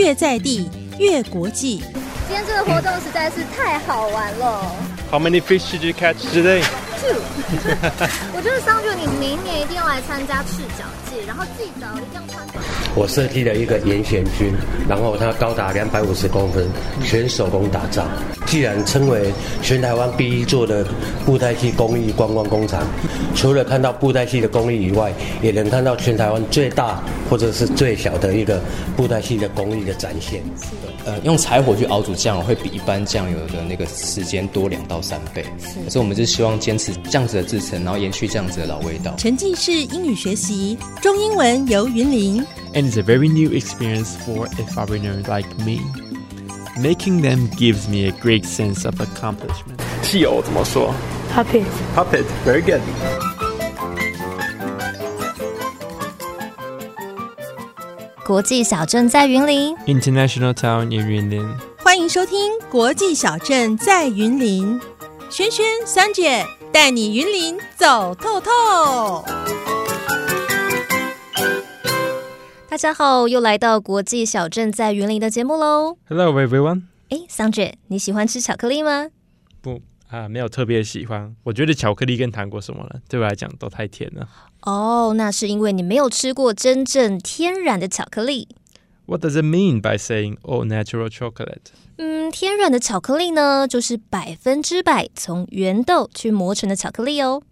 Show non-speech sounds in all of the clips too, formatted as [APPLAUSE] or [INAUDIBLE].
越在地越国际。今天这个活动实在是太好玩了。How many fish did you catch today? Two，[LAUGHS] 我觉得桑觉你明年一定要来参加赤脚季，然后记得一定要穿。我设计了一个严选军，然后它高达两百五十公分，全手工打造。既然称为全台湾第一座的布袋戏工艺观光工厂，除了看到布袋戏的工艺以外，也能看到全台湾最大或者是最小的一个布袋戏的工艺的展现。呃，用柴火去熬煮酱油会比一般酱油的那个时间多两到三倍，可是我们就希望坚持这样子的制成，然后延续这样子的老味道。沉浸式英语学习，中英文由云林。 And it's a very new experience for a foreigner like me. Making them gives me a great sense of accomplishment. 戏偶怎么说 Puppet. Puppet. Very good. 国际小镇在云林， International Town in Yunlin. 欢迎收听《国际小镇在云林》，轩轩、三姐带你云林走透透。 大家好，又来到国际小镇在云林的节目喽。Hello everyone. 哎，桑姐，你喜欢吃巧克力吗？不啊，没有特别喜欢。我觉得巧克力跟糖果什么的，对我来讲都太甜了。哦，那是因为你没有吃过真正天然的巧克力。What does it mean by saying all natural chocolate? 嗯，天然的巧克力呢，就是百分之百从原豆去磨成的巧克力哦。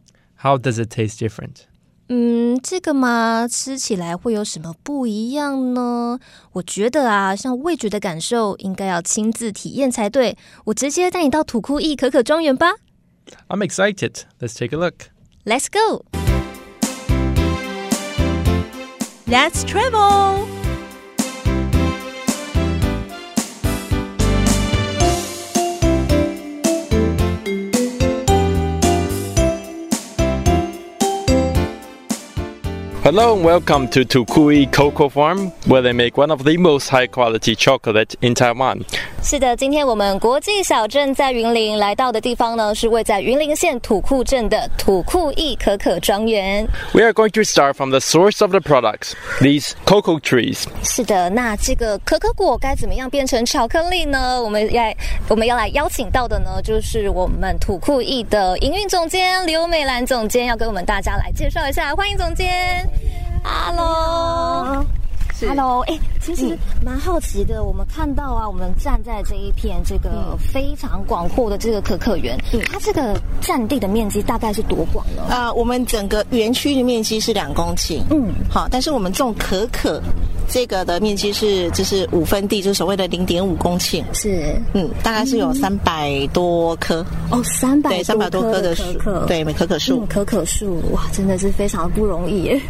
How does it taste different? 嗯，这个嘛，吃起来会有什么不一样呢？我觉得啊，像味觉的感受，应该要亲自体验才对。我直接带你到土库伊可可庄园吧 I'm excited. Let's take a look.，Let's go！Let's travel。Hello and welcome to Tukui Cocoa Farm, where they make one of the most high quality chocolate in Taiwan. 是的，今天我们国际小镇在云林来到的地方呢，是位在云林县土库镇的土库义可可庄园。 We are going to start from the source of the products, these cocoa trees. 是的，那这个可可果该怎么样变成巧克力呢？我们要我们要来邀请到的呢，就是我们土库义的营运总监刘美兰总监，要跟我们大家来介绍一下。欢迎总监 ，Hello。Hello，哎、其实蛮好奇的。我们看到啊，我们站在这一片这个非常广阔的这个可可园，它这个占地的面积大概是多广呢？啊，我们整个园区的面积是两公顷，嗯，好，但是我们种可可这个的面积是就是五分地，就是所谓的零点五公顷，是。嗯，大概是有三百多棵，哦，三百对，三百多棵的树，可可，对，可可树。嗯，，可可树，哇，真的是非常不容易。耶。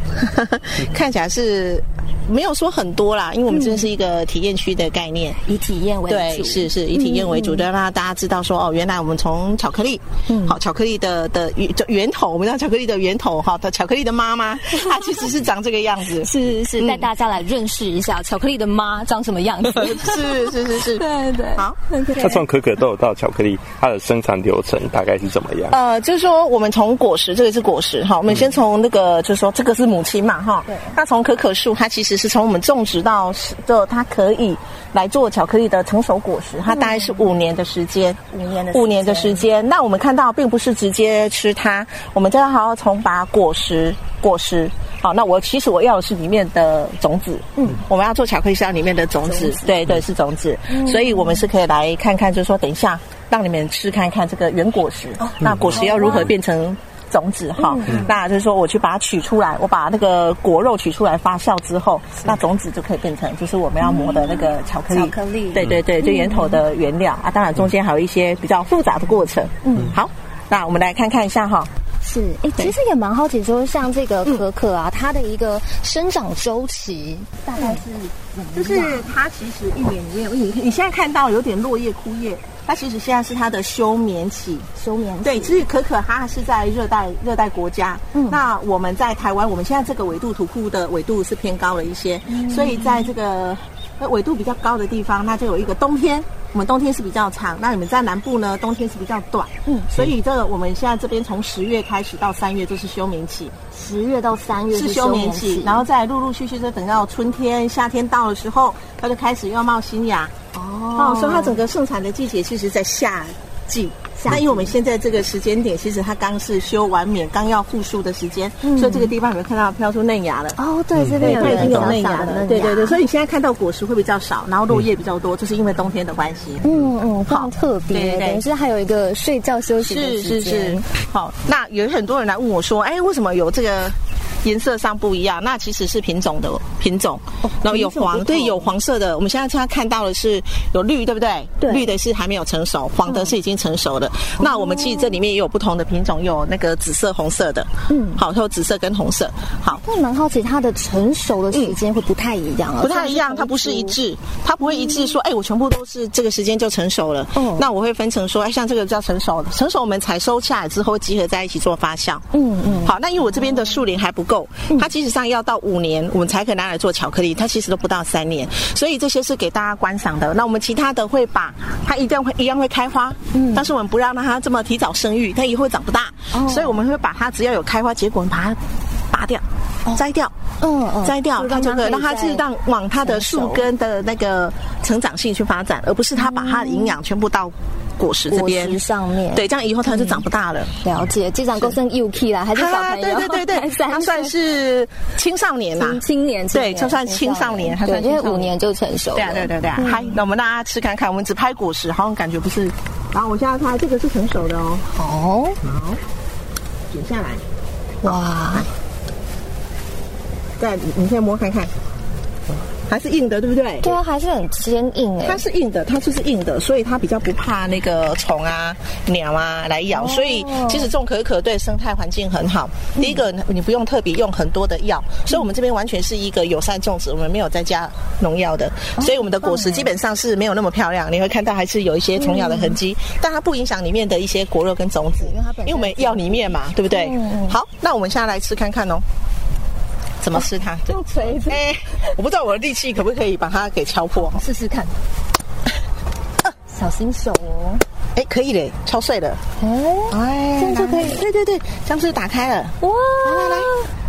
[LAUGHS] 看起来是没有说很多啦，因为我们真的是一个体验区的概念。以体验为对，主，是是以体验为主的，让大家知道说哦，原来我们从巧克力，嗯，好，巧克力的的源就源头，我们叫巧克力的源头哈，的巧克力的妈妈，[LAUGHS] 它其实是长这个样子，是是是，带大家来认识一下巧克力的妈长什么样子。是是是是，[LAUGHS] 对对，好。它从可可豆到巧克力，它的生产流程大概是怎么样？呃，就是说我们从果实，这个是果实哈，我们先从那个，就是说这个是母亲嘛哈，对，那从可可树，它其实是从我们种植到就，它可以来做巧克力的成熟果实，它大概是五年的时间，五年的五年的时间。那我们看到并不是直接吃它，我们就要好好从把果实果实。好，那我其实我要的是里面的种子，嗯，我们要做巧克力是要里面的种子，对对是种子，所以我们是可以来看看，就是说等一下让你们吃看看这个原果实，那果实要如何变成种子？哈？那就是说我去把它取出来，我把那个果肉取出来发酵之后，那种子就可以变成就是我们要磨的那个巧克力，巧克力。对对对，就源头的原料。啊，当然中间还有一些比较复杂的过程，嗯，好，那我们来看看一下哈。是，哎，其实也蛮好奇，说像这个可可啊，它的一个生长周期。大概是就是它其实一年里面，你你现在看到有点落叶枯叶，它其实现在是它的休眠期。休眠期。对，其实可可它是在热带热带国家，嗯，那我们在台湾，我们现在这个纬度图库的纬度是偏高了一些，所以在这个那纬度比较高的地方，那就有一个冬天。我们冬天是比较长，那你们在南部呢，冬天是比较短。嗯，所以这个我们现在这边从十月开始到三月就是休眠期，十月到三月是休眠期，然后再陆陆续续就等到春天、夏天到的时候，它就开始要冒新芽。哦，所以它整个盛产的季节其实在夏季。那因为我们现在这个时间点，其实它刚是休完冕，刚要复苏的时间，所以这个地方有没有看到飘出嫩芽了？哦，对，这边它已经有嫩芽了。对对对，所以你现在看到果实会比较少，然后落叶比较多，就是因为冬天的关系。嗯嗯，非常特别，等于是还有一个睡觉休息的时间。是是是。好，那有很多人来问我说，哎，为什么有这个？颜色上不一样，那其实是品种的品种，然后有黄，对，有黄色的。我们现在现在看到的是有绿，对不对？对，绿的是还没有成熟，黄的是已经成熟的。那我们其实这里面也有不同的品种，有那个紫色、红色的。嗯，好，有紫色跟红色。好，那蛮好奇它的成熟的时间会不太一样啊？不太一样，它不是一致，它不会一致说，哎，我全部都是这个时间就成熟了。哦，那我会分成说，哎，像这个叫成熟，成熟我们采收下来之后集合在一起做发酵。嗯嗯。好，那因为我这边的树龄还不够，它其实。上要到五年，我们才可以拿来做巧克力。它其实都不到三年，所以这些是给大家观赏的。那我们其他的会把它一定会一样会开花，嗯，但是我们不让它这么提早生育，它以后长不大，所以我们会把它只要有开花结果，我们把它拔掉、摘掉，嗯嗯，摘掉，它就可以让它是让往它的树根的那个成长性去发展，而不是它把它的营养全部到。果实这边上面，对，这样以后它就长不大了。了解，这长够生 UK 啦，还是小朋友？对对对对，[LAUGHS] 他算是青少年啦，青年，对，就算青少年，它算因为五年就成熟。对啊对对对啊，嗨，那我们大家吃看看，我们只拍果实，好像感觉不是。然后我现在拍这个是成熟的哦。好，好，剪下来。哇，再你你先摸看看。还是硬的，对不对？对啊，还是很坚硬哎。它是硬的，它就是硬的，所以它比较不怕那个虫啊、鸟啊来咬。所以其实种可可对生态环境很好。第一个，你不用特别用很多的药，所以我们这边完全是一个友善种植，我们没有再加农药的。所以我们的果实基本上是没有那么漂亮，你会看到还是有一些虫咬的痕迹，但它不影响里面的一些果肉跟种子，因为它因为我们要里面嘛，对不对？好，那我们现在来吃看看哦。怎么吃它？用锤子。哎，我不知道我的力气可不可以把它给敲破。试试看。小心手哦。哎，可以嘞，敲碎了。哎，这样就可以。对对对，这样就打开了。哇，来来来。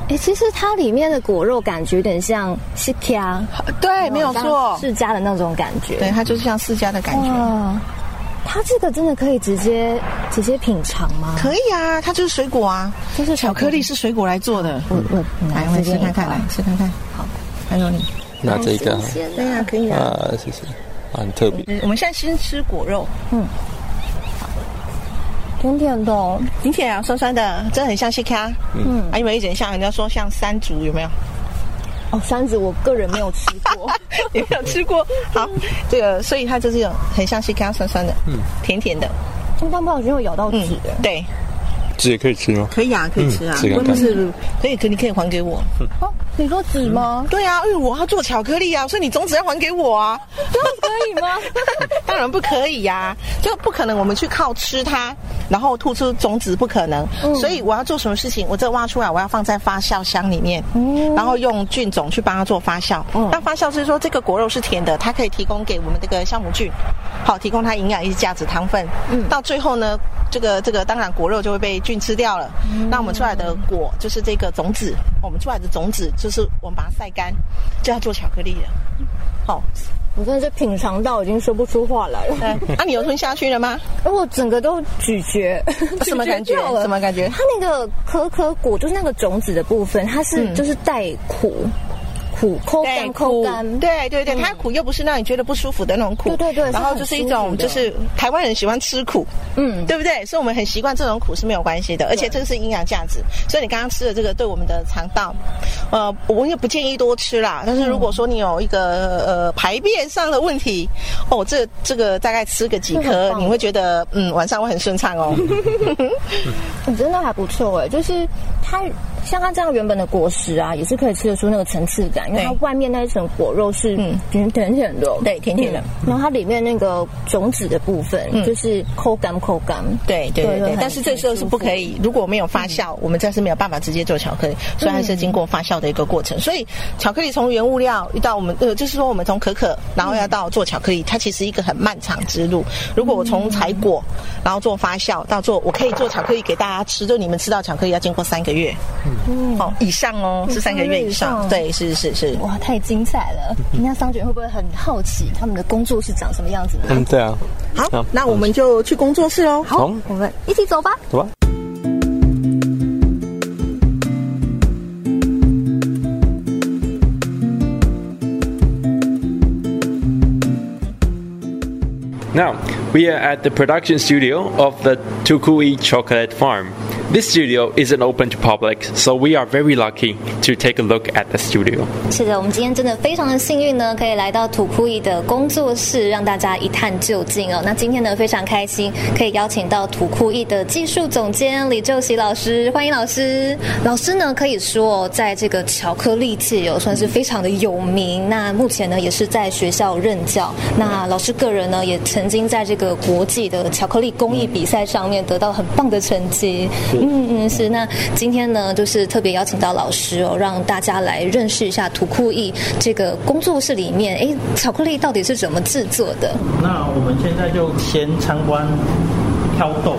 哎，其实它里面的果肉感觉有点像释迦。对，没有错。释迦的那种感觉。对，它就是像释迦的感觉。它这个真的可以直接直接品尝吗？可以啊，它就是水果啊，就是巧克力是水果来做的。我我来，我吃看看，来吃看看。好，还有你拿这个，对啊，可以啊。啊，谢谢，很特别。我们现在先吃果肉，嗯，甜甜的，挺甜啊，酸酸的，真的很像西卡。嗯，还有没有一点像人家说像山竹？有没有？哦，山子我个人没有吃过，[LAUGHS] 也没有吃过。[LAUGHS] 好，这个所以它就是有很像西干酸酸的，嗯，甜甜的。但不小心会咬到纸的。对，纸也可以吃吗？可以啊，可以吃啊。问题是可以，可你可以还给我。哦，你说纸吗？对啊，因为我要做巧克力啊，所以你种子要还给我啊。这样可以吗？[LAUGHS] 当然不可以呀，就不可能我们去靠吃它。然后吐出种子不可能，所以我要做什么事情？我这挖出来，我要放在发酵箱里面，然后用菌种去帮它做发酵。那发酵是说这个果肉是甜的，它可以提供给我们这个酵母菌，好提供它营养、一些价值、糖分。嗯，到最后呢，这个这个当然果肉就会被菌吃掉了。那我们出来的果就是这个种子，我们出来的种子就是我们把它晒干，就要做巧克力了。好。我真的是品尝到已经说不出话来了。[LAUGHS] 啊，你有吞下去了吗？我整个都咀嚼，[LAUGHS] 什么感觉？[LAUGHS] 什么感觉？它那个可可果就是那个种子的部分，它是就是带苦。苦，口干，口干，对对对，它苦又不是让你觉得不舒服的那种苦，对对对，然后就是一种，就是台湾人喜欢吃苦，嗯，对不对？所以我们很习惯这种苦是没有关系的，而且这个是营养价值，所以你刚刚吃的这个对我们的肠道，呃，我也不建议多吃啦。但是如果说你有一个呃排便上的问题，哦，这这个大概吃个几颗，你会觉得嗯晚上会很顺畅哦。你 [LAUGHS] [LAUGHS] 真的还不错哎，就是它像它这样原本的果实啊，也是可以吃得出那个层次感，因为它外面那一层果肉是嗯。甜甜的，对，甜甜的。然后它里面那个种子的部分，就是口感口感，对对对。但是这时候是不可以，如果没有发酵，我们这是没有办法直接做巧克力，所以还是经过发酵的一个过程。所以巧克力从原物料遇到我们呃，就是说我们从可可，然后要到做巧克力，它其实一个很漫长之路。如果我从采果，然后做发酵到做，我可以做巧克力给大家吃，就你们吃到巧克力要经过三个月，嗯，好以上哦，是三个月以上，对，是是是，哇，太精彩了！人家商卷会不会很好奇他们的工作室长什么样子呢？嗯，对啊，好，那我们就去工作室哦，好，我们一起走吧，走吧。Now, we are at the production studio of the Tukui Chocolate Farm. This studio isn't open to public, so we are very lucky to take a look at the studio. 是的，我们今天真的非常的幸运呢，可以来到土库伊的工作室，让大家一探究竟哦。那今天呢，非常开心可以邀请到土库伊的技术总监李正喜老师，欢迎老师。老师呢，可以说在这个巧克力界有算是非常的有名。那目前呢，也是在学校任教。那老师个人呢，也曾经在这个国际的巧克力工艺比赛上面得到很棒的成绩。嗯嗯，是。那今天呢，就是特别邀请到老师哦，让大家来认识一下土库艺这个工作室里面，哎，巧克力到底是怎么制作的？那我们现在就先参观挑豆，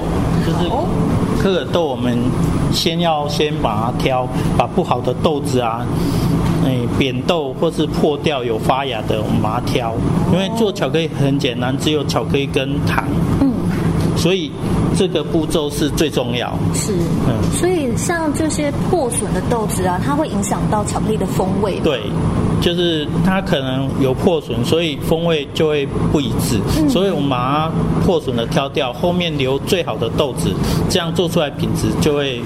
就是可可豆，我们先要先把它挑，把不好的豆子啊，哎，扁豆或是破掉有发芽的，我们把它挑。因为做巧克力很简单，只有巧克力跟糖。嗯。所以这个步骤是最重要。是，嗯，所以像这些破损的豆子啊，它会影响到巧克力的风味。对，就是它可能有破损，所以风味就会不一致。所以我们把它破损的挑掉，后面留最好的豆子，这样做出来品质就会。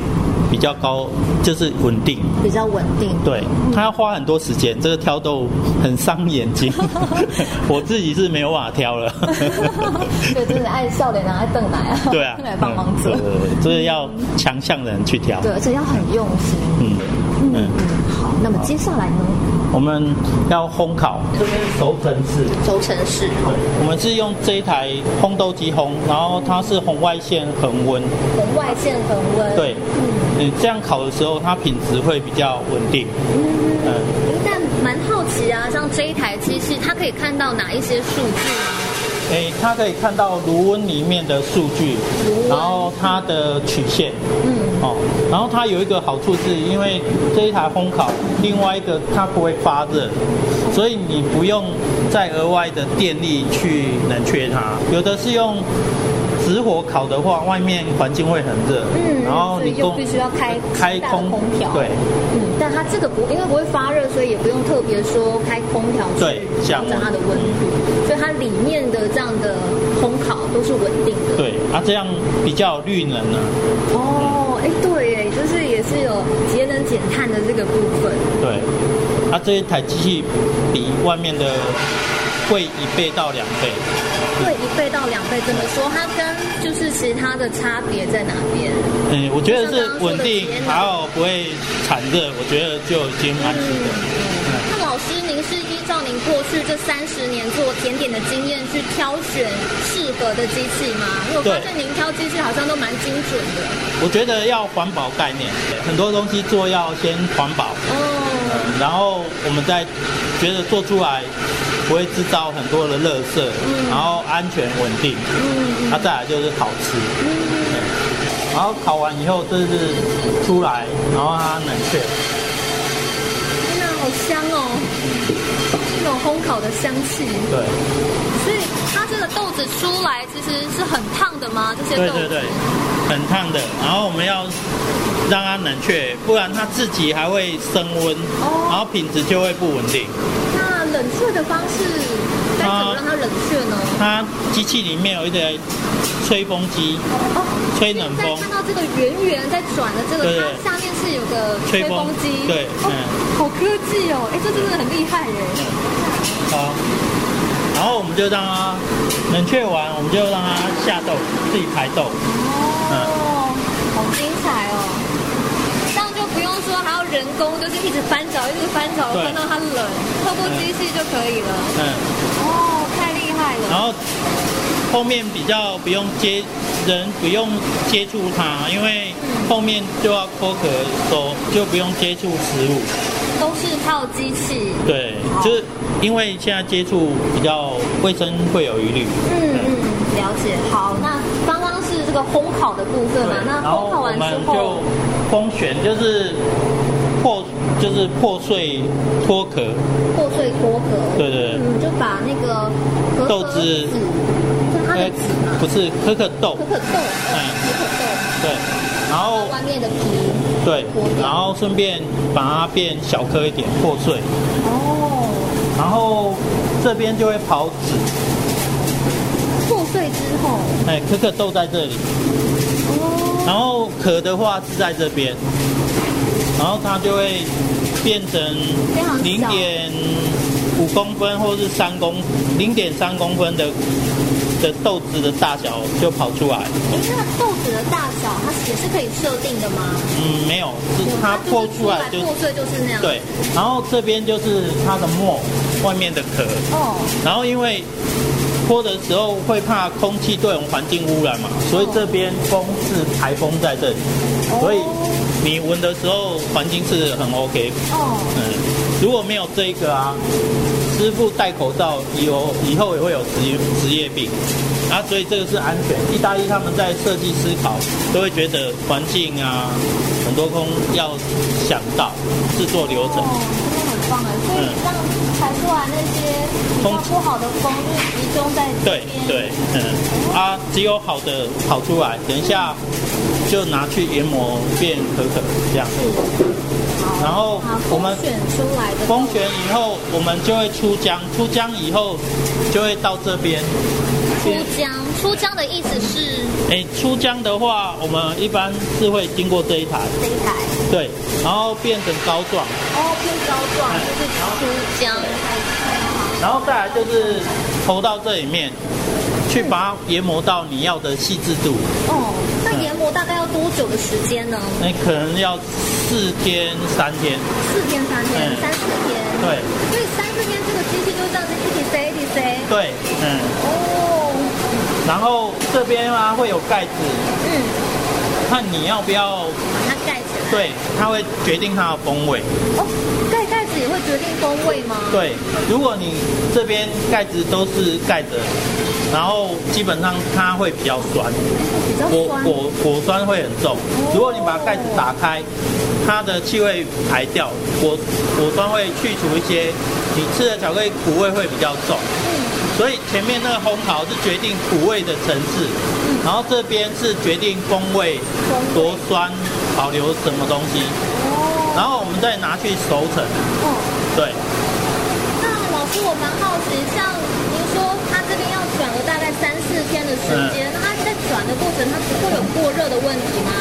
比较高，就是稳定，比较稳定。对，它要花很多时间，这个挑豆很伤眼睛。[LAUGHS] 我自己是没有法挑了。[LAUGHS] 对，真的爱笑脸啊，爱瞪奶啊。对啊，[LAUGHS] 来帮忙做。对对对，就是要强项的人去挑。对，而且要很用心。嗯嗯嗯。好，那么接下来呢？我们要烘烤，这边是熟成式。熟成式。对我们是用这一台烘豆机烘，然后它是红外线恒温。红外线恒温。对。嗯，这样烤的时候，它品质会比较稳定。嗯，但蛮好奇啊，像这一台机器，它可以看到哪一些数据吗？诶，它可以看到炉温里面的数据，然后它的曲线，嗯，哦，然后它有一个好处是，因为这一台烘烤，另外一个它不会发热，所以你不用再额外的电力去冷却它，有的是用。直火烤的话，外面环境会很热，嗯，然后你又必须要开开空空调，对，嗯，但它这个不因为不会发热，所以也不用特别说开空调去调整它的温度，所以它里面的这样的烘烤都是稳定的，对，啊，这样比较绿能呢。哦，哎，对，哎，就是也是有节能减碳的这个部分，对，它这一台机器比外面的贵一倍到两倍。贵一倍到两倍，怎么说？它跟就是其他的差别在哪边？嗯，我觉得是稳定，还有不会产热，我觉得就已经蛮值得。那老师，您是依照您过去这三十年做甜点的经验去挑选适合的机器吗？我发现您挑机器好像都蛮精准的。我觉得要环保概念，很多东西做要先环保，嗯，然后我们再觉得做出来。不会制造很多的垃圾，然后安全稳定，嗯那再来就是好吃，嗯然后烤完以后这是出来，然后它冷却。天哪，好香哦！那种烘烤的香气。对。所以它这个豆子出来其实是很烫的吗？这些豆子。对对对，很烫的。然后我们要让它冷却，不然它自己还会升温，然后品质就会不稳定。冷却的方式该怎么让它冷却呢？它机器里面有一台吹风机，哦，吹冷风。看到这个圆圆在转的这个，它下面是有个吹风机，对，嗯，好科技哦，哎，这真的很厉害耶。好，然后我们就让它冷却完，我们就让它下豆，自己排豆。哦，好精彩哦，这样就不用说人工就是一直翻找，一直翻找，翻到它冷，透过机器就可以了。嗯，哦，太厉害了。然后后面比较不用接人不用接触它，因为后面就要脱壳，手就不用接触食物。都是靠机器。对，就是因为现在接触比较卫生会有疑虑。嗯嗯，了解。好，那刚刚是这个烘烤的部分嘛？那烘烤完之我们后就，封选，就是破就是破碎脱壳，破碎脱壳。对对对。嗯，就把那个豆子它的籽嘛，不是可可豆。可，可豆，嗯呃可可豆，对，然后外面的皮。对，然后顺便把它变小颗一点破碎，哦，然后这边就会刨籽，破碎之后，哎，可可豆在这里，哦，然后壳的话是在这边，然后它就会变成零点五公分或是三公零点三公分的的豆子的大小就跑出来。哎，那豆子的大小它也是可以设定的吗？嗯，没有，是它破出来就破碎就是那样。对，然后这边就是它的墨外面的壳，哦，然后因为脱的时候会怕空气对我们环境污染嘛，所以这边风是排风在这里，所以你闻的时候环境是很 OK。哦，嗯，如果没有这个啊，师傅戴口罩以后以后也会有职业职业病啊，所以这个是安全。意大利他们在设计思考都会觉得环境啊很多空要想到制作流程。所以让排出来那些比较不好的风就集中在这对。对，嗯，啊，只有好的跑出来，等一下就拿去研磨变可可这样。子然后我们选出来的风选以后，我们就会出浆，出浆以后就会到这边。出浆，出浆的意思是哎，出浆的话，我们一般是会经过这一台，这一台对，然后变成膏状，哦，偏膏状就是出浆。然后再来就是投到这里面，去把它研磨到你要的细致度。哦，那研磨大概要多久的时间呢？那可能要四天三天，四天、三天、嗯三四天。对所以三四天这个机器就这样子一起塞一起塞。对，嗯，哦，然后这边啊会有盖子，嗯，看你要不要，把它盖起来。对，它会决定它的风味。哦，盖盖子也会决定风味吗？。对，如果你这边盖子都是盖着，然后基本上它会比较酸，比较果酸。果果酸会很重。如果你把盖子打开，它的气味排掉，果果酸会去除一些，你吃的巧克力苦味会比较重。所以前面那个烘烤是决定苦味的层次，然后这边是决定风味多酸，保留什么东西，然后我们再拿去熟成。哦，对，那老师，我蛮好奇，像您说它这边要转了大概三四天的时间，那它在转的过程，它不会有过热的问题吗？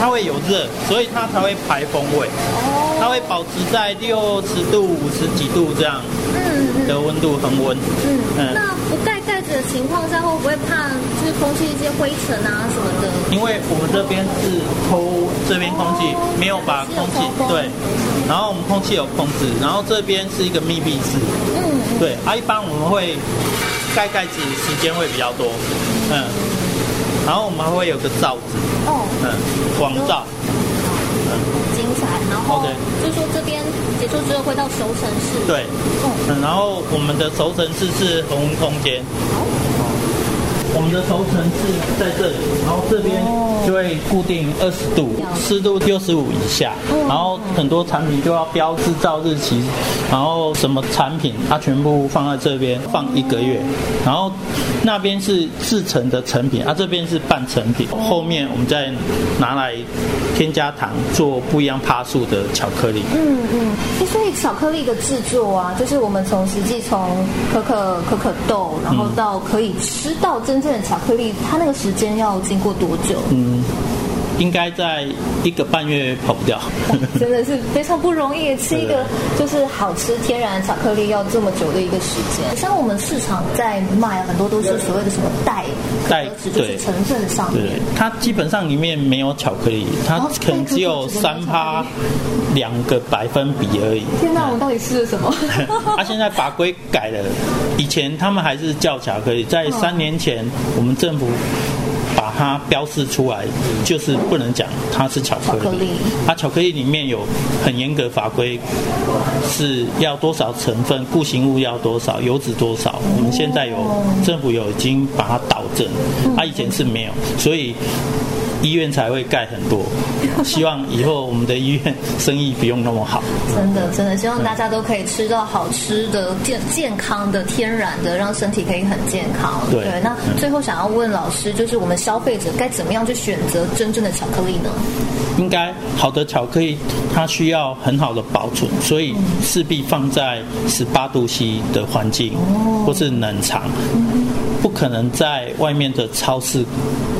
它会有热，所以它才会排风味。哦，它会保持在六十度、五十几度这样的温度恒温。嗯，嗯。那不盖盖子的情况下，会不会怕就是空气一些灰尘啊什么的？因为我们这边是抽这边空气，没有把空气对，然后我们空气有控制，然后这边是一个密闭式，嗯，对啊，一般我们会盖盖子时间会比较多，嗯，然后我们还会有个罩子，哦，嗯，广罩，然后就说这边结束之后会到熟成室，，对，嗯，然后我们的熟成室是恒温空间。我们的熟成室在这里，然后这边就会固定二十度，湿度六十五以下，然后很多产品就要标制造日期，然后什么产品它全部放在这边放一个月，然后那边是制成的成品，啊这边是半成品，后面我们再拿来添加糖做不一样趴数的巧克力。嗯嗯。所以巧克力的制作啊，就是我们从实际从可可可可豆，然后到可以吃到真正的巧克力，它那个时间要经过多久？嗯，应该在一个半月跑不掉。真的是非常不容易，[LAUGHS] 吃一个就是好吃天然巧克力要这么久的一个时间。像我们市场在卖很多都是所谓的什么代代就是成分上面，它基本上里面没有巧克力，它可能只有三趴两个百分比而已。天哪，我们到底吃了什么？它 [LAUGHS] 现在法规改了，以前他们还是叫巧克力，在三年前我们政府。把它标示出来，就是不能讲它是巧克力。它巧克力里面有很严格法规，是要多少成分，固形物要多少，油脂多少。我们现在有政府有已经把它导正，它以前是没有，所以。医院才会盖很多，希望以后我们的医院生意不用那么好。真的，真的希望大家都可以吃到好吃的、健健康的、天然的，让身体可以很健康。对，那最后想要问老师，就是我们消费者该怎么样去选择真正的巧克力呢？应该好的巧克力，它需要很好的保存，所以势必放在十八度 C 的环境，或是冷藏。不可能在外面的超市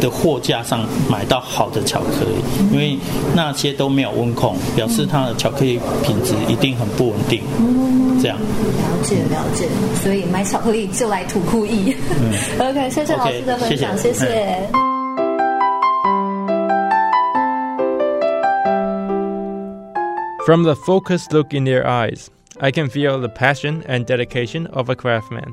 的货架上买到好的巧克力，因为那些都没有温控，表示它的巧克力品质一定很不稳定。这样了解了解，所以买巧克力就来土库意。OK，谢谢老师的分享，谢谢。From the focused look in their eyes, I can feel the passion and dedication of a craftsman.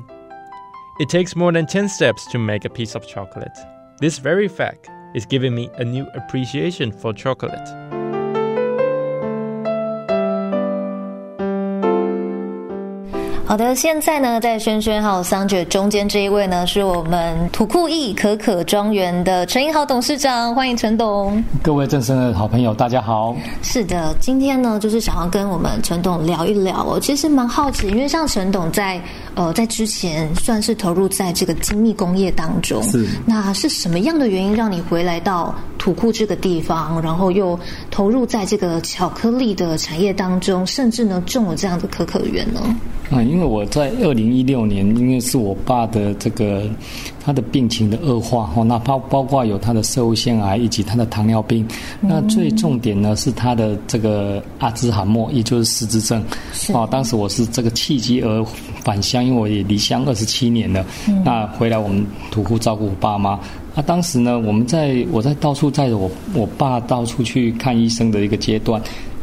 It takes more than 10 steps to make a piece of chocolate. This very fact is giving me a new appreciation for chocolate. 好的，现在呢，在轩轩还有桑姐中间这一位呢，是我们土库意可可庄园的陈英豪董事长，欢迎陈董。各位正生的好朋友，大家好。是的，今天呢，就是想要跟我们陈董聊一聊。我其实蛮好奇，因为像陈董在呃在之前算是投入在这个精密工业当中，是那是什么样的原因让你回来到土库这个地方，然后又投入在这个巧克力的产业当中，甚至呢种了这样的可可园呢？啊，因为我在二零一六年，因为是我爸的这个他的病情的恶化哦，那包包括有他的射物腺癌以及他的糖尿病，那最重点呢是他的这个阿兹海默，也就是失智症。哦，当时我是这个契机而返乡，因为我也离乡二十七年了，那回来我们土库照顾我爸妈。那当时呢，我们在我在到处载着我我爸到处去看医生的一个阶段。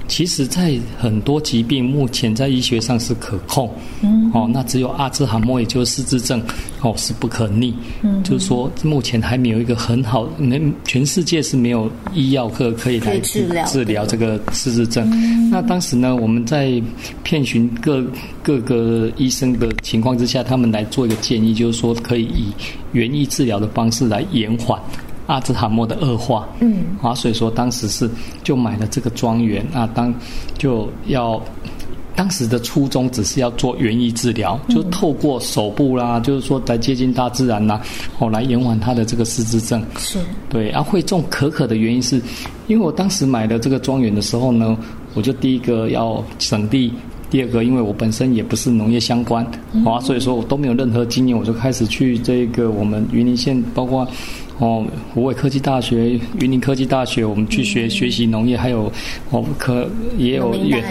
其实，在很多疾病目前在医学上是可控，嗯，哦，那只有阿兹海默，也就是失智症，哦，是不可逆，嗯，就是说目前还没有一个很好，没全世界是没有医药可可以来治疗治疗这个失智症。那当时呢，我们在遍寻各各个医生的情况之下，他们来做一个建议，就是说可以以园艺治疗的方式来延缓。阿兹海默的恶化，嗯，啊，所以说当时是就买了这个庄园啊，当就要当时的初衷只是要做园艺治疗，就透过手部啦，就是说来接近大自然呐，哦，来延缓他的这个失智症。是，对，啊，会种可可的原因是，因为我当时买的这个庄园的时候呢，我就第一个要省地，第二个因为我本身也不是农业相关，啊，所以说我都没有任何经验，我就开始去这个我们云林县，包括。哦，湖北科技大学、云林科技大学，我们去学学习农业，还有哦，可也有远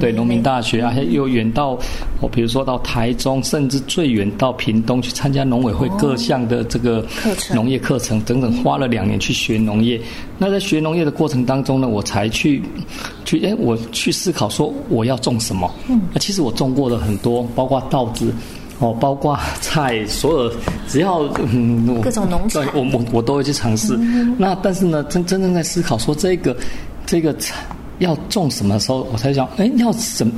对农民大学啊，还有远到哦，比如说到台中，甚至最远到屏东去参加农委会各项的这个课程、农业课程，整整花了两年去学农业。那在学农业的过程当中呢，我才去去哎，我去思考说我要种什么。嗯，那其实我种过的很多，包括稻子。哦，包括菜，所有只要嗯，各种农产，我我我都会去尝试。那但是呢，真真正在思考说这个这个要种什么时候，我才想，哎，要什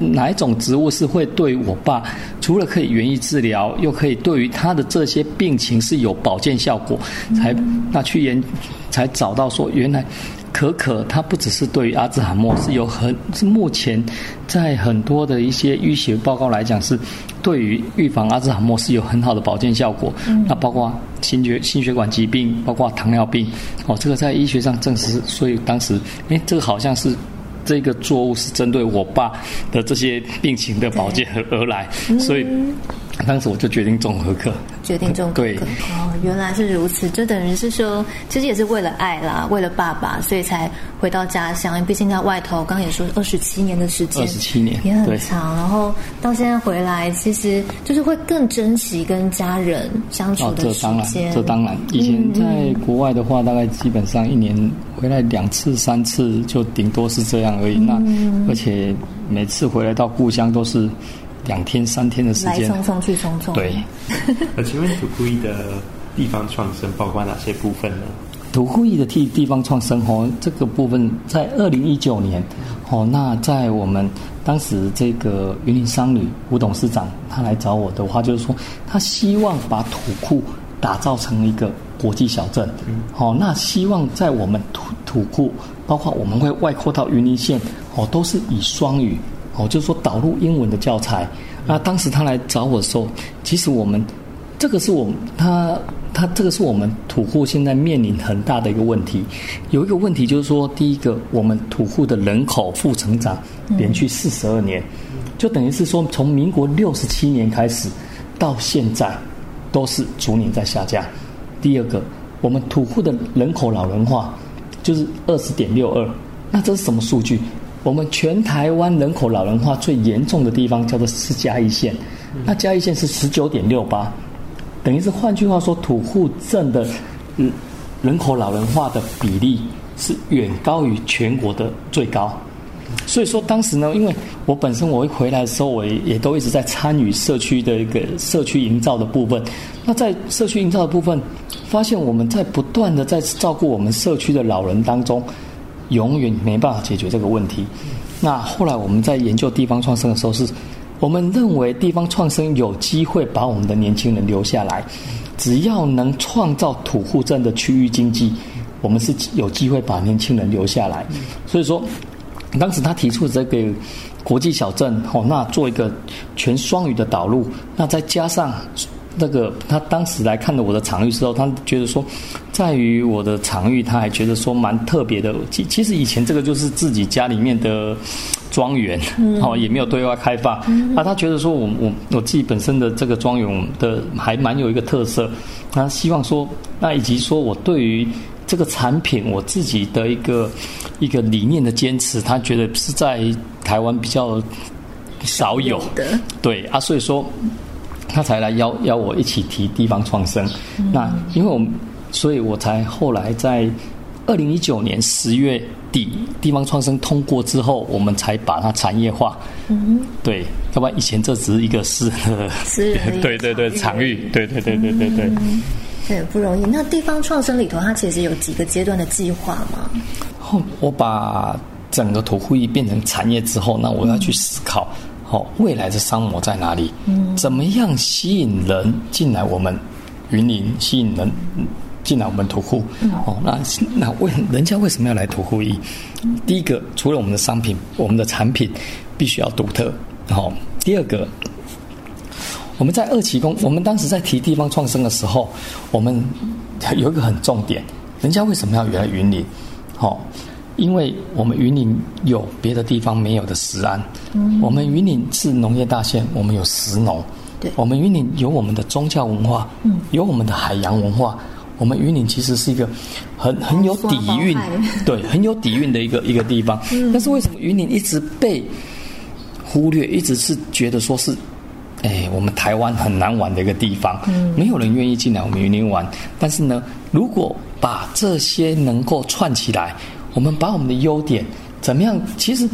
哪一种植物是会对我爸除了可以园艺治疗，又可以对于他的这些病情是有保健效果，才那去研才找到说原来。可可，它不只是对于阿兹海默是有很，是目前在很多的一些医学报告来讲，是对于预防阿兹海默是有很好的保健效果。那包括心血心血管疾病，包括糖尿病，哦，这个在医学上证实。所以当时，哎，这个好像是这个作物是针对我爸的这些病情的保健而而来，所以。当时我就决定种可可，决定种可可。哦，原来是如此，就等于是说，其实也是为了爱啦，为了爸爸，所以才回到家乡。毕竟在外头，刚刚也说二十七年的时间，二十七年也很长。然后到现在回来，其实就是会更珍惜跟家人相处的时间。这当然，以前在国外的话，大概基本上一年回来两次、三次，就顶多是这样而已。那而且每次回来到故乡都是。两天三天的时间，来匆匆去匆匆。对，[LAUGHS] 那请问土库伊的地方创生包括哪些部分呢？土库伊的地地方创生哦，这个部分在二零一九年哦，那在我们当时这个云林商旅吴董事长他来找我的话，就是说他希望把土库打造成一个国际小镇。好，那希望在我们土土库，包括我们会外扩到云林县哦，都是以双语。哦，就是说导入英文的教材。那当时他来找我的时候，其实我们这个是我们他他这个是我们土库现在面临很大的一个问题。有一个问题就是说，第一个，我们土库的人口负成长连续四十二年，就等于是说从民国六十七年开始到现在都是逐年在下降。第二个，我们土库的人口老龄化就是二十点六二，那这是什么数据？我们全台湾人口老龄化最严重的地方叫做是嘉义县，那嘉义县是十九点六八，等于是换句话说，土户镇的嗯人口老龄化的比例是远高于全国的最高。所以说当时呢，因为我本身我一回来的时候，我也也都一直在参与社区的一个社区营造的部分。那在社区营造的部分，发现我们在不断的在照顾我们社区的老人当中。永远没办法解决这个问题。那后来我们在研究地方创生的时候，是我们认为地方创生有机会把我们的年轻人留下来，只要能创造土户镇的区域经济，我们是有机会把年轻人留下来。所以说，当时他提出这个国际小镇，哦，那做一个全双语的导入，那再加上。那个他当时来看了我的场域之后，他觉得说，在于我的场域，他还觉得说蛮特别的。其其实以前这个就是自己家里面的庄园，哦，也没有对外开放。啊，他觉得说我我我自己本身的这个庄园的还蛮有一个特色。他希望说，那以及说我对于这个产品我自己的一个一个理念的坚持，他觉得是在台湾比较少有的。对啊，所以说。他才来邀邀我一起提地方创生，那因为我们，所以我才后来在二零一九年十月底地方创生通过之后，我们才把它产业化。嗯，对，要不然以前这只是一个私私人 [LAUGHS] 对对对场域，对对对对对对，对不容易。那地方创生里头，它其实有几个阶段的计划嘛？后我把整个土库艺变成产业之后，那我要去思考。好，未来的商模在哪里？嗯，怎么样吸引人进来？我们云林吸引人进来我们土库。哦，那那为人家为什么要来土库一？第一个，除了我们的商品，我们的产品必须要独特。好，第二个，我们在二期工，我们当时在提地方创生的时候，我们有一个很重点，人家为什么要来云林？好。因为我们云林有别的地方没有的石安，我们云林是农业大县，我们有石农，对，我们云林有我们的宗教文化，有我们的海洋文化，我们云林其实是一个很很有底蕴，[LAUGHS] 对，很有底蕴的一个一个地方。但是为什么云林一直被忽略，一直是觉得说是，哎，我们台湾很难玩的一个地方，没有人愿意进来我们云林玩。但是呢，如果把这些能够串起来。我们把我们的优点怎么样？其实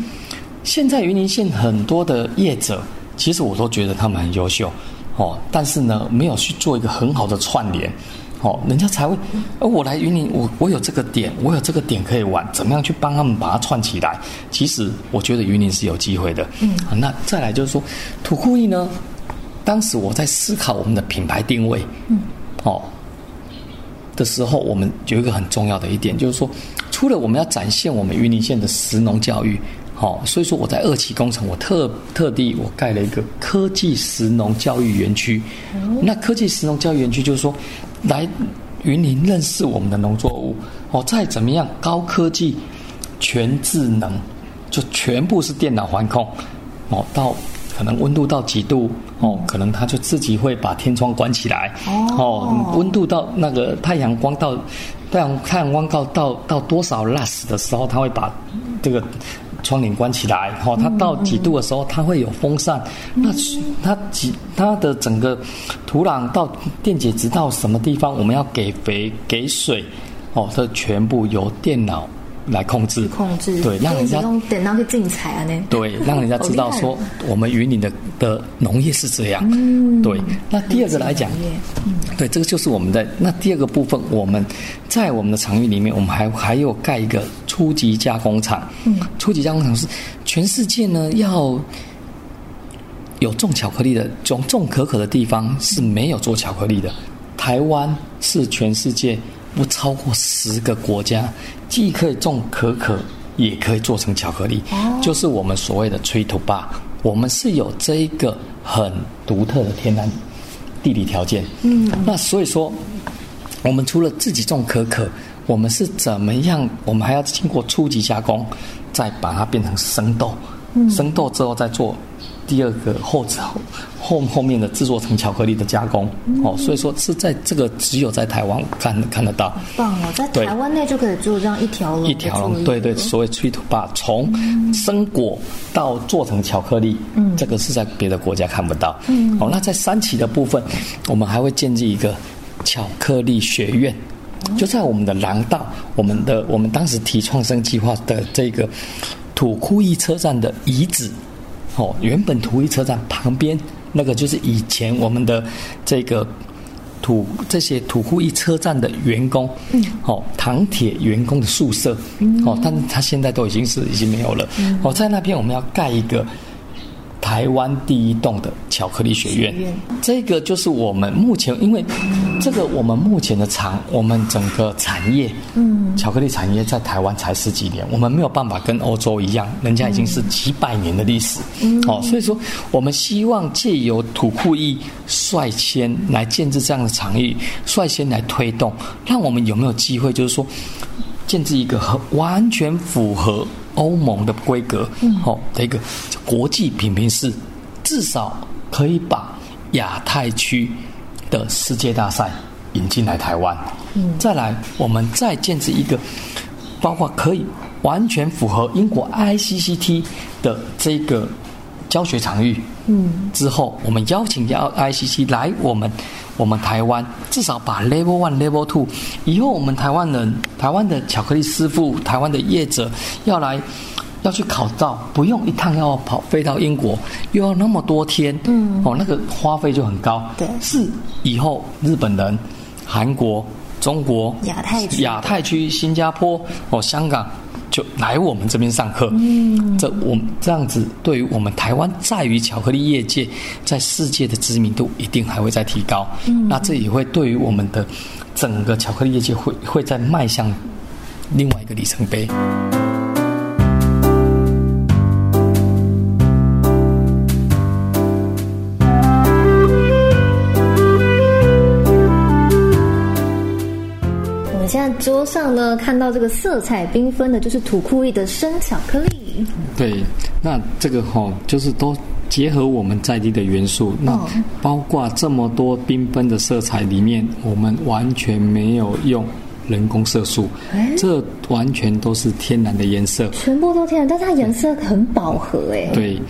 现在云林县很多的业者，其实我都觉得他们很优秀哦。但是呢，没有去做一个很好的串联哦，人家才会。而我来云林，我我有这个点，我有这个点可以玩，怎么样去帮他们把它串起来？其实我觉得云林是有机会的。嗯，那再来就是说土库艺呢？当时我在思考我们的品牌定位，嗯，哦的时候，我们有一个很重要的一点，就是说。除了我们要展现我们云林县的实农教育，好，所以说我在二期工程，我特特地我盖了一个科技实农教育园区。那科技实农教育园区就是说，来云林认识我们的农作物，哦，再怎么样高科技、全智能，就全部是电脑环控，哦，到可能温度到几度哦，可能它就自己会把天窗关起来哦。温度到那个太阳光到太阳太阳光到到到多少 lus 的时候，它会把这个窗帘关起来。哦，它到几度的时候，它会有风扇。那它几它的整个土壤到电解质到什么地方，我们要给肥给水哦，这全部由电脑。来控制，控制，对，让人家等到去竞彩啊，呢，对，让人家知道 [LAUGHS] 说我们云林的的农业是这样，嗯，对。那第二个来讲，对，这个就是我们的那第二个部分，我们在我们的场域里面，我们还还有盖一个初级加工厂，嗯，初级加工厂是全世界呢要有种巧克力的种种可可的地方是没有做巧克力的，台湾是全世界。不超过十个国家，既可以种可可，也可以做成巧克力，就是我们所谓的吹土坝。我们是有这一个很独特的天然地理条件。嗯，那所以说，我们除了自己种可可，我们是怎么样？我们还要经过初级加工，再把它变成生豆。生豆之后再做。第二个后后后后面的制作成巧克力的加工哦，所以说是在这个只有在台湾看看得到。棒哦，在台湾内就可以做这样一条龙。一条龙，对对，所谓催土坝，从生果到做成巧克力，嗯，这个是在别的国家看不到。嗯，哦，那在三期的部分，我们还会建立一个巧克力学院，就在我们的廊道，我们的我们当时提创生计划的这个土库伊车站的遗址。哦，原本土一车站旁边那个就是以前我们的这个土这些土库一车站的员工，哦，唐铁员工的宿舍，哦，但他现在都已经是已经没有了。哦，在那边我们要盖一个。台湾第一栋的巧克力学院，这个就是我们目前，因为这个我们目前的厂，我们整个产业，嗯，巧克力产业在台湾才十几年，我们没有办法跟欧洲一样，人家已经是几百年的历史，嗯，哦，所以说我们希望借由土库艺率先来建制这样的场域，率先来推动，让我们有没有机会，就是说建制一个和完全符合。欧盟的规格，哦，的一个国际品评是，至少可以把亚太区的世界大赛引进来台湾。嗯，再来，我们再建置一个，包括可以完全符合英国 ICCT 的这个教学场域。嗯，之后我们邀请要 ICC 来我们。我们台湾至少把 Level One、Level Two，以后我们台湾人、台湾的巧克力师傅、台湾的业者要来要去考照，不用一趟要跑飞到英国，又要那么多天，嗯，哦，那个花费就很高。对，是以后日本人、韩国、中国、亚太区、亚太区、新加坡、哦香港。就来我们这边上课，嗯，这我们这样子，对于我们台湾在于巧克力业界在世界的知名度一定还会再提高，嗯，那这也会对于我们的整个巧克力业界会会在迈向另外一个里程碑。桌上呢，看到这个色彩缤纷的，就是土库伊的生巧克力。对，那这个哈，就是都结合我们在地的元素。那包括这么多缤纷的色彩里面，我们完全没有用人工色素，这完全都是天然的颜色。全部都天然，但是它颜色很饱和哎。对，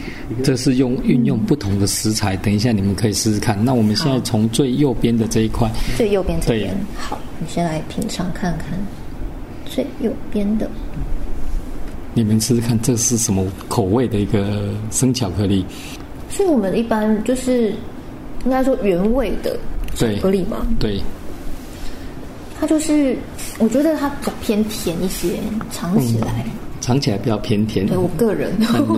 这是用运用不同的食材。等一下你们可以试试看。那我们现在从最右边的这一块，最右边这边好。你先来品尝看看最右边的，你们试试看这是什么口味的一个生巧克力？是我们一般就是应该说原味的巧克力吗？对，它就是我觉得它比较偏甜一些，尝起来。尝起来比较偏甜。对我个人，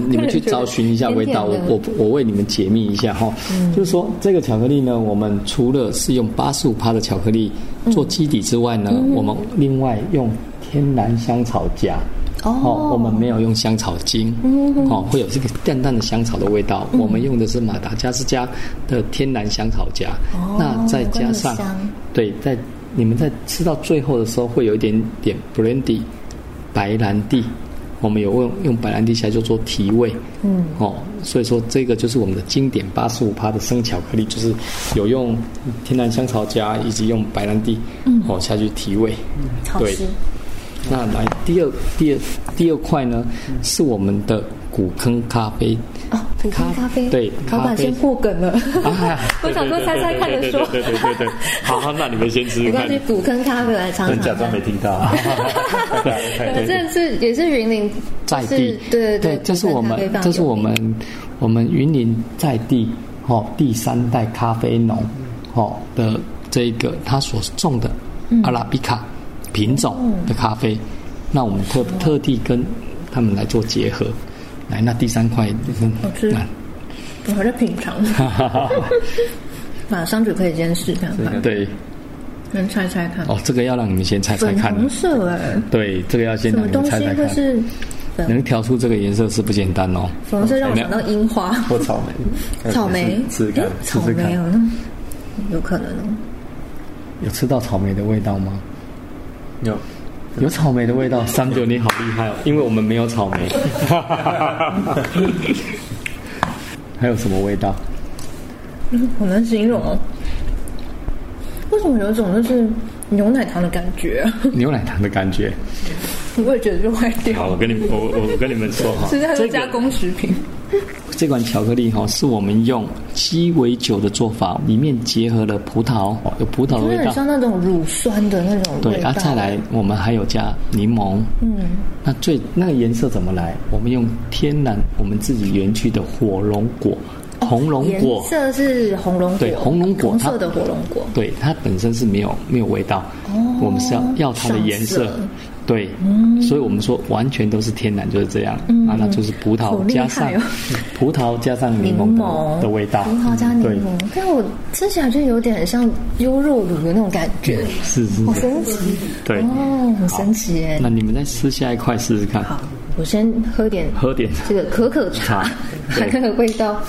你们去找寻一下 [LAUGHS] 味道，我我我为你们解密一下哈。就是说，这个巧克力呢，我们除了是用八十五帕的巧克力做基底之外呢，我们另外用天然香草荚。哦，我们没有用香草精。哦，会有这个淡淡的香草的味道。我们用的是马达加斯加的天然香草荚。哦，那再加上，对，在你们在吃到最后的时候，会有一点点 brandy 白兰地。我们有用用白兰地下就做提味，嗯，哦，所以说这个就是我们的经典八十五趴的生巧克力，就是有用天然香草荚以及用白兰地，嗯。哦下去提味，对。好吃。那来第二第二第二块呢，是我们的古坑咖啡。哦，古坑咖啡，对老板先破梗了。啊我想说猜猜看的说，对对对对好，好那你们先吃没关系，。古坑咖啡来尝尝。假装没听到。[LAUGHS] 对，这是也是云林在地对，对对，这是我们这是我们我们云林在地哦第三代咖啡农哦的这一个他所种的嗯阿拉比卡品种的咖啡，那我们特特地跟他们来做结合。来，那第三块，嗯好吃我还在品尝，马上就可以先试看看，对能猜猜看。哦，这个要让你们先猜猜粉看。红色哎，对，这个要先让你什么东西们猜猜看。会是能调出这个颜色是不简单哦。粉红色？让我想到樱花、或草莓，[LAUGHS] 草莓，吃吃看，草莓哦，那有可能哦。有吃到草莓的味道吗？有，有草莓的味道，三九你好厉害哦，因为我们没有草莓。[LAUGHS] 还有什么味道？嗯好难形容哦。为什么有一种就是牛奶糖的感觉、啊？[LAUGHS] 牛奶糖的感觉。我也觉得就坏掉。好，我跟你我我我跟你们说哈，[LAUGHS] 是在这个说加工食品。[LAUGHS] 这款巧克力哈，是我们用鸡尾酒的做法，里面结合了葡萄，哦有葡萄的味道。很像那种乳酸的那种味道。对啊，再来我们还有加柠檬。嗯，那最那个颜色怎么来？我们用天然我们自己园区的火龙果，红龙颜果。色是红龙果，对红龙果色的火龙果。对，它本身是没有没有味道，哦我们是要要它的颜色对，所以我们说完全都是天然，就是这样、嗯。啊，那就是葡萄加上、哦 [LAUGHS] 葡萄加上柠柠檬。檬的的味道，葡萄加柠对，檬，但我吃起来就有点像优酪乳的那种感觉，是是是，好神奇。对。哦，很神奇耶。那你们再吃下一块试试看，好，我先喝点喝点这个可可茶茶，看看的味道。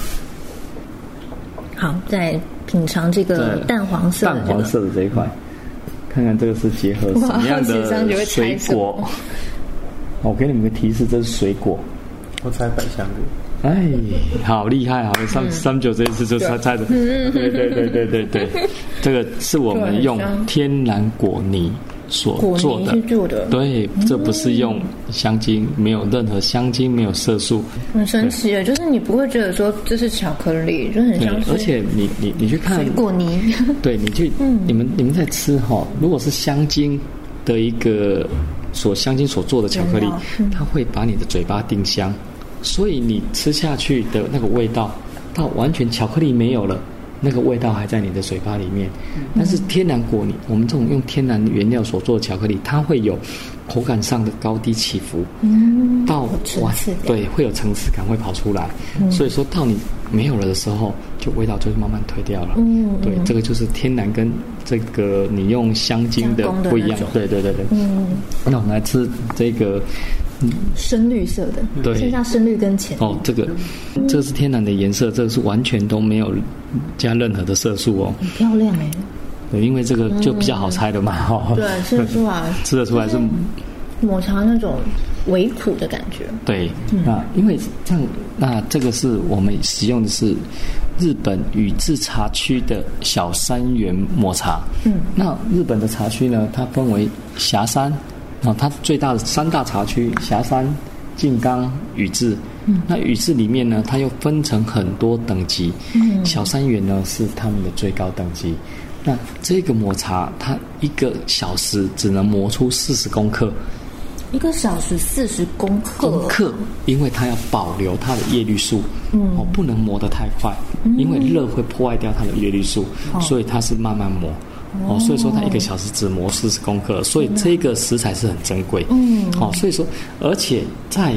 好，再品尝这个淡黄色的淡黄。色的这一块，看看这个是结合什么样的水果。我给你们个提示，这是水果。我猜百香果。哎，好厉害！好，三三九这一次就猜猜的，对对对对对对，[LAUGHS] 这个是我们用天然果泥所做的去，做的，对，这不是用香精，没有任何香精，没有色素，很神奇啊。就是你不会觉得说这是巧克力，就很对像，是而且你你你去看水果泥。[LAUGHS] 对你去，嗯你们你们在吃哈，如果是香精的一个所香精所做的巧克力嗯，它会把你的嘴巴定香，所以你吃下去的那个味道，它完全巧克力没有了。那个味道还在你的嘴巴里面，嗯。但是天然果泥，我们这种用天然原料所做的巧克力，它会有口感上的高低起伏，嗯，到有层完次感。对会有层次感会跑出来，嗯。所以说到你没有了的时候，就味道就会慢慢退掉了。嗯对，嗯这个就是天然跟这个你用香精的不一样。对对对对。嗯，那我们来吃这个深绿色的，对剩下深绿跟浅绿。哦，这个这个是天然的颜色，这个是完全都没有加任何的色素哦。很漂亮哎。对，因为这个就比较好猜的嘛。哦，对，吃得出来，[LAUGHS] 吃得出来是抹茶那种微苦的感觉。对，那因为这样，那这个是我们使用的是日本宇治茶区的小山园抹茶。嗯，那日本的茶区呢，它分为霞山，啊，它最大的三大茶区：峡山、静冈、宇治。嗯，那宇治里面呢，它又分成很多等级。嗯小山园呢是他们的最高等级。那这个抹茶，它一个小时只能磨出四十公克。一个小时四十公克，功课，因为它要保留它的叶绿素，嗯哦，不能磨得太快，因为热会破坏掉它的叶绿素，哦所以它是慢慢磨。哦，所以说它一个小时只磨四十公克，所以这个食材是很珍贵。嗯好、所以说，而且在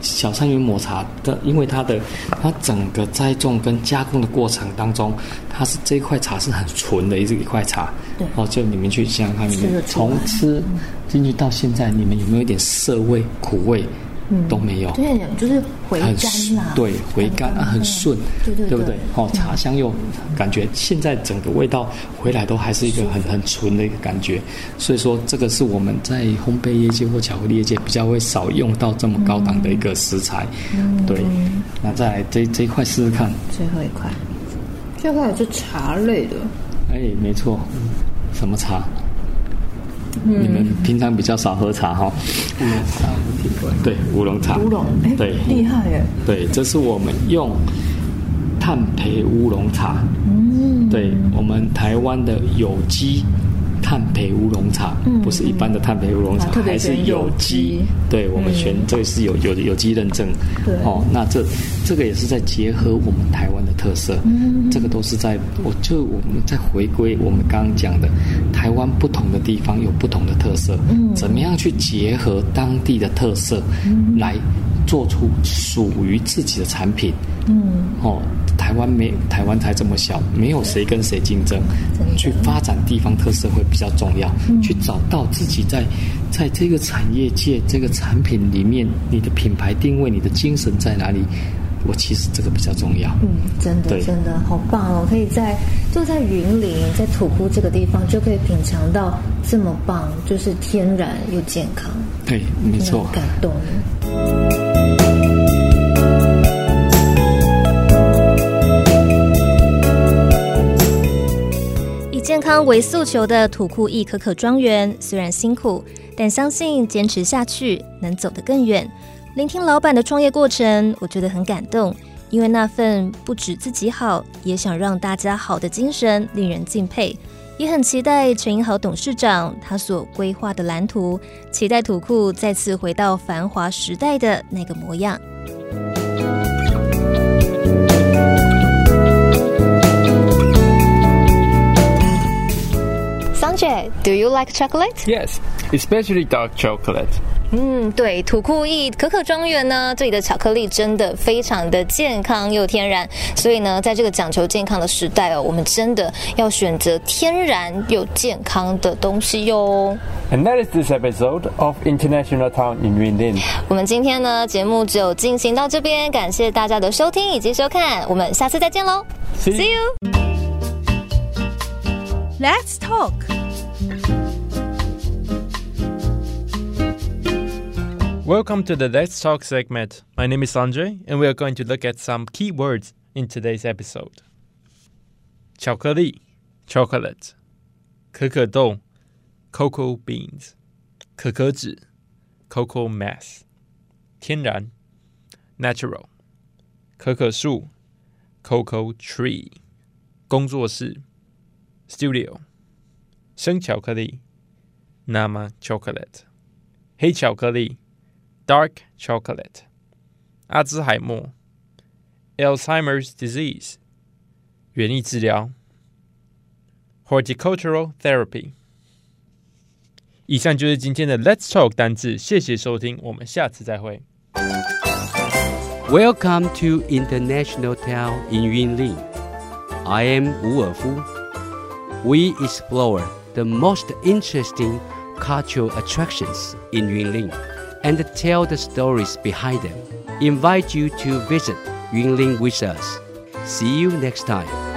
小山园抹茶的，因为它的它整个栽种跟加工的过程当中，它是这一块茶是很纯的一一块茶。对哦，就你们去想想看，你们从吃进去到现在，你们有没有一点涩味、苦味？都没有，对，就是回甘啦，对，回甘啊，很顺，对对对。对不对？哦，茶香又感觉现在整个味道回来都还是一个很很纯的一个感觉，所以说这个是我们在烘焙业界或巧克力业界比较会少用到这么高档的一个食材。对，那再来这这一块试试看。最后一块，最后一块是茶类的，哎，没错，什么茶？你们平常比较少喝茶哈。乌龙茶，对，乌龙茶。乌龙，哎，对，厉害耶。对，这是我们用炭焙乌龙茶。嗯，对我们台湾的有机炭焙乌龙茶，不是一般的炭焙乌龙茶，还是有机。对我们选这个是有有有机认证。对，哦，那这这个也是在结合我们台湾的特色。嗯，这个都是在我就我们在回归我们刚刚讲的台湾不同的地方有不同的特色。嗯，怎么样去结合当地的特色，来做出属于自己的产品？嗯，哦，台湾没台湾才这么小，没有谁跟谁竞争，去发展地方特色会比较重要。去找到自己在在这个产业界这个产品里面，你的品牌定位、你的精神在哪里？我其实这个比较重要。嗯，真的真的好棒哦！可以在就在云林，在土库这个地方，就可以品尝到这么棒，就是天然又健康，对，没错。感动。康为诉求的土库一可可庄园，虽然辛苦，但相信坚持下去能走得更远。聆听老板的创业过程，我觉得很感动，因为那份不止自己好，也想让大家好的精神令人敬佩。也很期待陈英豪董事长他所规划的蓝图，期待土库再次回到繁华时代的那个模样。Sanjay, do you like chocolate? Yes, especially dark chocolate. 嗯，对，土库益可可庄园呢，这里的巧克力真的非常的健康又天然，所以呢，在这个讲求健康的时代哦，我们真的要选择天然又健康的东西哟。 And that is this episode of International Town in Yunlin. 我们今天呢，节目就进行到这边，感谢大家的收听以及收看，我们下次再见喽 See，See you。 Let's talk。 Welcome to the Let's Talk segment. My name is Sanjay, and we are going to look at some key words in today's episode. 巧克力 chocolate 可可豆 cocoa beans 可可脂 cocoa mass 天然 natural 可可树 cocoa tree 工作室 studio 生巧克力 Nama chocolate 黑巧克力 dark chocolate 阿兹海默 Alzheimer's disease 园艺治疗 horticultural therapy。以上就是今天的 Let's Talk 单字，谢谢收听，我们下次再会。 Welcome to International Town in Yunlin. I am Wu Erfu. We explore the most interesting cultural attractions in Yunlin and tell the stories behind them. Invite you to visit Yunlin with us. See you next time.